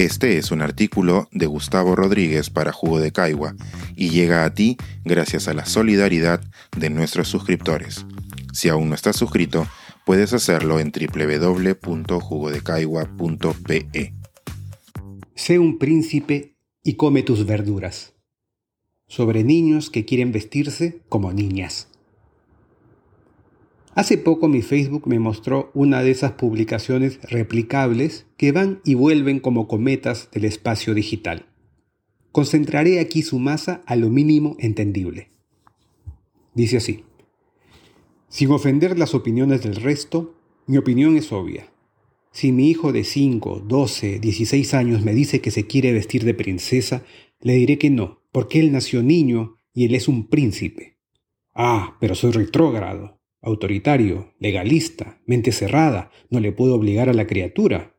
Este es un artículo de Gustavo Rodríguez para Jugo de Caigua y llega a ti gracias a la solidaridad de nuestros suscriptores. Si aún no estás suscrito, puedes hacerlo en www.jugodecaigua.pe. Sé un príncipe y come tus verduras. Sobre niños que quieren vestirse como niñas. Hace poco mi Facebook me mostró una de esas publicaciones replicables que van y vuelven como cometas del espacio digital. Concentraré aquí su masa a lo mínimo entendible. Dice así. Sin ofender las opiniones del resto, mi opinión es obvia. Si mi hijo de 5, 12, 16 años me dice que se quiere vestir de princesa, le diré que no, porque él nació niño y él es un príncipe. Ah, pero soy retrógrado autoritario, legalista, mente cerrada, no le puedo obligar a la criatura.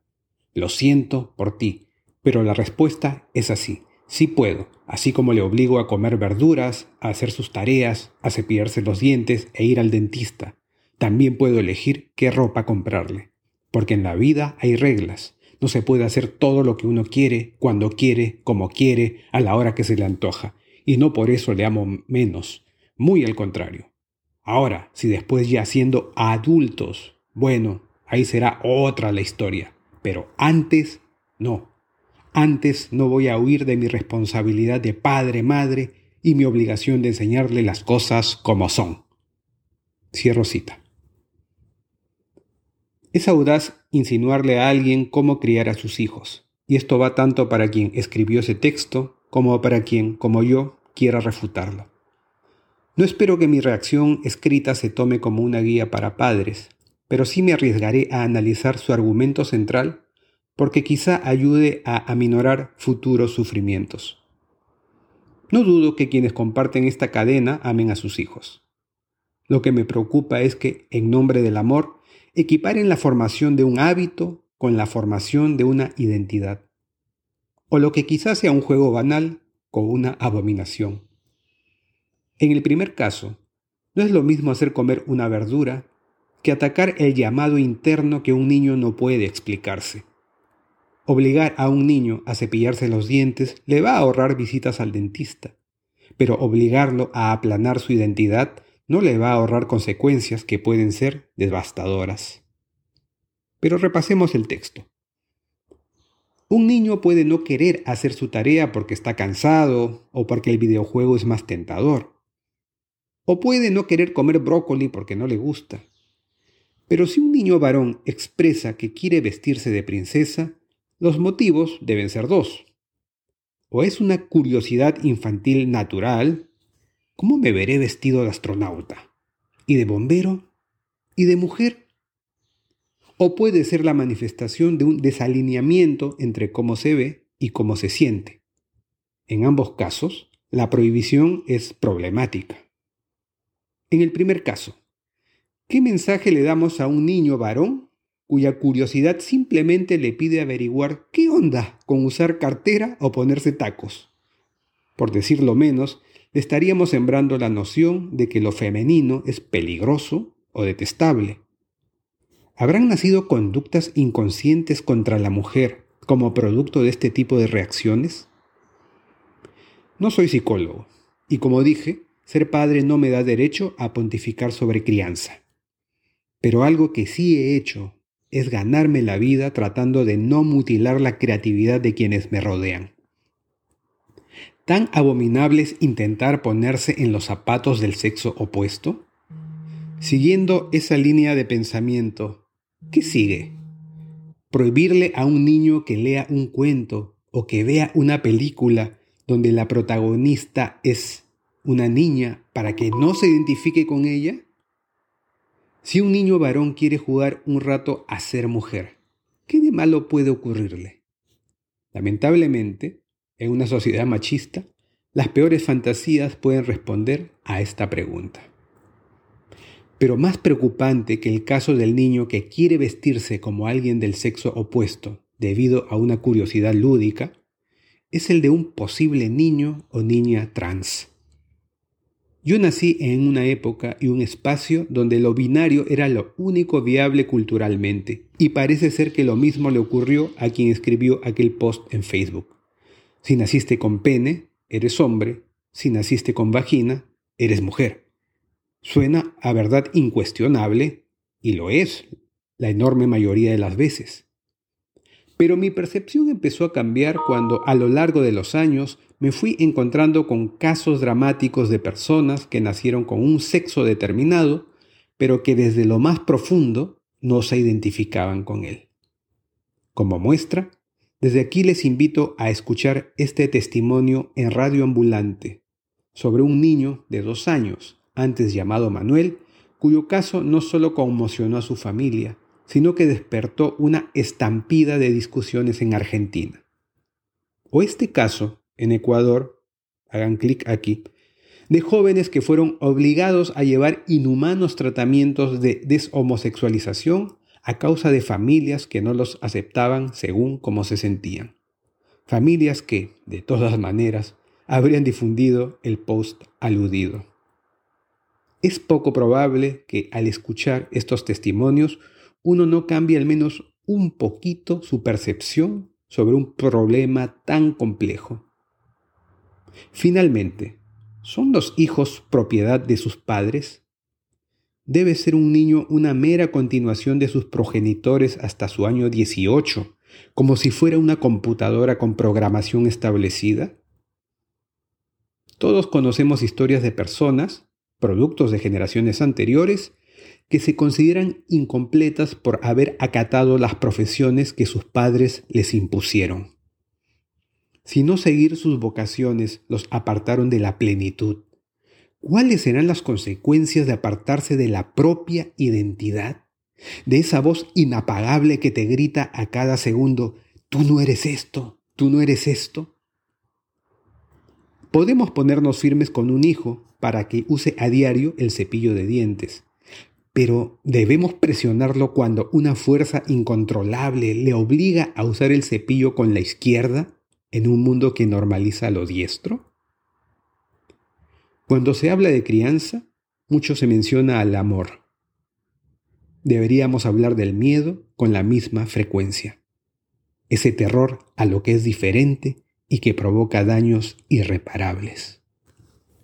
Lo siento por ti, pero la respuesta es así. Sí puedo, así como le obligo a comer verduras, a hacer sus tareas, a cepillarse los dientes e ir al dentista. También puedo elegir qué ropa comprarle. Porque en la vida hay reglas. No se puede hacer todo lo que uno quiere, cuando quiere, como quiere, a la hora que se le antoja. Y no por eso le amo menos. Muy al contrario. Ahora, si después ya siendo adultos, bueno, ahí será otra la historia. Pero antes, no. Antes no voy a huir de mi responsabilidad de padre, madre y mi obligación de enseñarle las cosas como son. Cierro cita. Es audaz insinuarle a alguien cómo criar a sus hijos, y esto va tanto para quien escribió ese texto como para quien, como yo, quiera refutarlo. No espero que mi reacción escrita se tome como una guía para padres, pero sí me arriesgaré a analizar su argumento central porque quizá ayude a aminorar futuros sufrimientos. No dudo que quienes comparten esta cadena amen a sus hijos. Lo que me preocupa es que, en nombre del amor, equiparen la formación de un hábito con la formación de una identidad. O lo que quizás sea un juego banal con una abominación. En el primer caso, no es lo mismo hacer comer una verdura que atacar el llamado interno que un niño no puede explicarse. Obligar a un niño a cepillarse los dientes le va a ahorrar visitas al dentista, pero obligarlo a aplanar su identidad no le va a ahorrar consecuencias que pueden ser devastadoras. Pero repasemos el texto. Un niño puede no querer hacer su tarea porque está cansado o porque el videojuego es más tentador. O puede no querer comer brócoli porque no le gusta. Pero si un niño varón expresa que quiere vestirse de princesa, los motivos deben ser dos. O es una curiosidad infantil natural, ¿cómo me veré vestido de astronauta? ¿Y de bombero? ¿Y de mujer? O puede ser la manifestación de un desalineamiento entre cómo se ve y cómo se siente. En ambos casos, la prohibición es problemática. En el primer caso, ¿qué mensaje le damos a un niño varón cuya curiosidad simplemente le pide averiguar qué onda con usar cartera o ponerse tacos? Por decirlo menos, le estaríamos sembrando la noción de que lo femenino es peligroso o detestable. ¿Habrán nacido conductas inconscientes contra la mujer como producto de este tipo de reacciones? No soy psicólogo, y como dije, ser padre no me da derecho a pontificar sobre crianza. Pero algo que sí he hecho es ganarme la vida tratando de no mutilar la creatividad de quienes me rodean. ¿Tan abominable es intentar ponerse en los zapatos del sexo opuesto? Siguiendo esa línea de pensamiento, ¿qué sigue? Prohibirle a un niño que lea un cuento o que vea una película donde la protagonista es una niña para que no se identifique con ella? Si un niño varón quiere jugar un rato a ser mujer, ¿qué de malo puede ocurrirle? Lamentablemente, en una sociedad machista, las peores fantasías pueden responder a esta pregunta. Pero más preocupante que el caso del niño que quiere vestirse como alguien del sexo opuesto debido a una curiosidad lúdica, es el de un posible niño o niña trans Yo nací en una época y un espacio donde lo binario era lo único viable culturalmente, y parece ser que lo mismo le ocurrió a quien escribió aquel post en Facebook. Si naciste con pene, eres hombre, si naciste con vagina, eres mujer. Suena a verdad incuestionable, y lo es, la enorme mayoría de las veces. Pero mi percepción empezó a cambiar cuando a lo largo de los años me fui encontrando con casos dramáticos de personas que nacieron con un sexo determinado, pero que desde lo más profundo no se identificaban con él. Como muestra, desde aquí les invito a escuchar este testimonio en Radio Ambulante sobre un niño de dos años, antes llamado Manuel, cuyo caso no solo conmocionó a su familia, sino que despertó una estampida de discusiones en Argentina. O este caso en Ecuador, hagan clic aquí, de jóvenes que fueron obligados a llevar inhumanos tratamientos de deshomosexualización a causa de familias que no los aceptaban según cómo se sentían. Familias que, de todas maneras, habrían difundido el post aludido. Es poco probable que al escuchar estos testimonios uno no cambie al menos un poquito su percepción sobre un problema tan complejo. Finalmente, ¿son los hijos propiedad de sus padres? ¿Debe ser un niño una mera continuación de sus progenitores hasta su año 18, como si fuera una computadora con programación establecida? Todos conocemos historias de personas, productos de generaciones anteriores, que se consideran incompletas por haber acatado las profesiones que sus padres les impusieron si no seguir sus vocaciones los apartaron de la plenitud? ¿Cuáles serán las consecuencias de apartarse de la propia identidad? De esa voz inapagable que te grita a cada segundo, tú no eres esto, tú no eres esto. Podemos ponernos firmes con un hijo para que use a diario el cepillo de dientes, pero debemos presionarlo cuando una fuerza incontrolable le obliga a usar el cepillo con la izquierda en un mundo que normaliza lo diestro? Cuando se habla de crianza, mucho se menciona al amor. Deberíamos hablar del miedo con la misma frecuencia. Ese terror a lo que es diferente y que provoca daños irreparables.